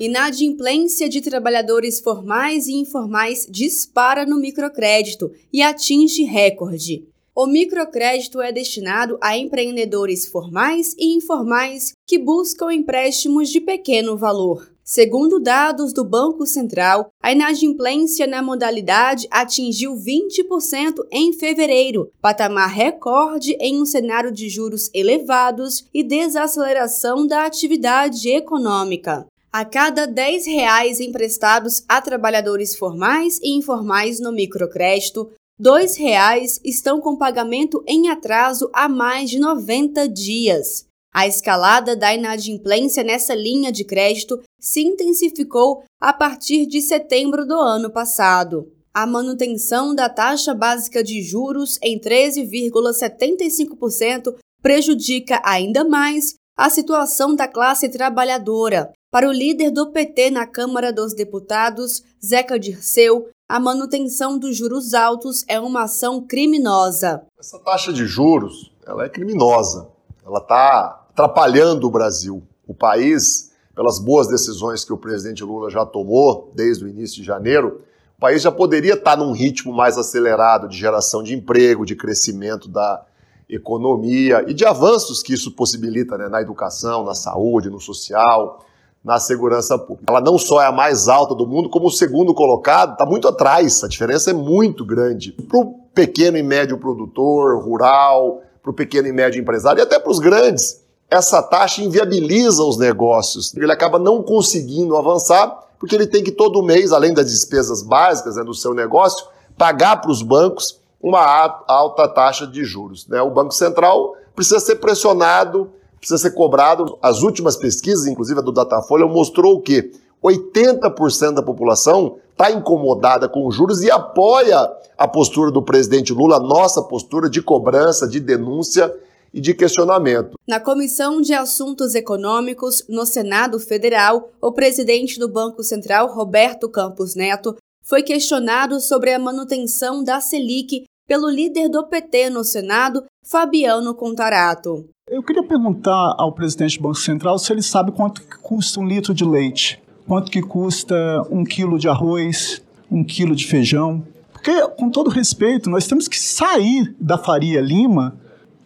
Inadimplência de trabalhadores formais e informais dispara no microcrédito e atinge recorde. O microcrédito é destinado a empreendedores formais e informais que buscam empréstimos de pequeno valor. Segundo dados do Banco Central, a inadimplência na modalidade atingiu 20% em fevereiro, patamar recorde em um cenário de juros elevados e desaceleração da atividade econômica. A cada 10 reais emprestados a trabalhadores formais e informais no microcrédito, R$ 2,00 estão com pagamento em atraso há mais de 90 dias. A escalada da inadimplência nessa linha de crédito se intensificou a partir de setembro do ano passado. A manutenção da taxa básica de juros em 13,75% prejudica ainda mais a situação da classe trabalhadora, para o líder do PT na Câmara dos Deputados, Zeca Dirceu, a manutenção dos juros altos é uma ação criminosa. Essa taxa de juros, ela é criminosa. Ela está atrapalhando o Brasil. O país, pelas boas decisões que o presidente Lula já tomou desde o início de janeiro, o país já poderia estar num ritmo mais acelerado de geração de emprego, de crescimento da economia e de avanços que isso possibilita né, na educação, na saúde, no social, na segurança pública. Ela não só é a mais alta do mundo, como o segundo colocado está muito atrás. A diferença é muito grande. Para o pequeno e médio produtor rural, para o pequeno e médio empresário e até para os grandes, essa taxa inviabiliza os negócios. Ele acaba não conseguindo avançar porque ele tem que todo mês, além das despesas básicas né, do seu negócio, pagar para os bancos uma alta taxa de juros. Né? O Banco Central precisa ser pressionado precisa ser cobrado. As últimas pesquisas, inclusive a do Datafolha, mostrou o quê? 80% da população está incomodada com os juros e apoia a postura do presidente Lula, a nossa postura de cobrança, de denúncia e de questionamento. Na Comissão de Assuntos Econômicos, no Senado Federal, o presidente do Banco Central, Roberto Campos Neto, foi questionado sobre a manutenção da Selic pelo líder do PT no Senado, Fabiano Contarato. Eu queria perguntar ao presidente do Banco Central se ele sabe quanto custa um litro de leite, quanto que custa um quilo de arroz, um quilo de feijão. Porque, com todo respeito, nós temos que sair da Faria Lima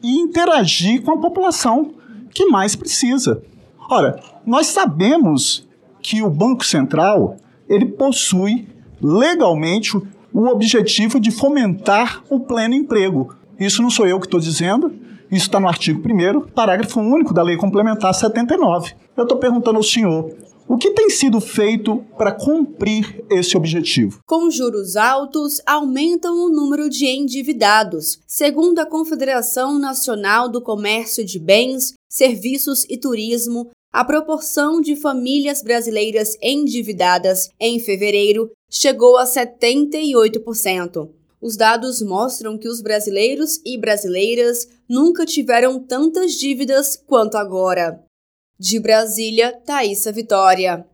e interagir com a população que mais precisa. Ora, nós sabemos que o Banco Central ele possui legalmente o objetivo de fomentar o pleno emprego. Isso não sou eu que estou dizendo, isso está no artigo 1, parágrafo único da Lei Complementar 79. Eu estou perguntando ao senhor. O que tem sido feito para cumprir esse objetivo? Com juros altos, aumentam o número de endividados. Segundo a Confederação Nacional do Comércio de Bens, Serviços e Turismo, a proporção de famílias brasileiras endividadas em fevereiro chegou a 78%. Os dados mostram que os brasileiros e brasileiras nunca tiveram tantas dívidas quanto agora. De Brasília, Thaisa Vitória.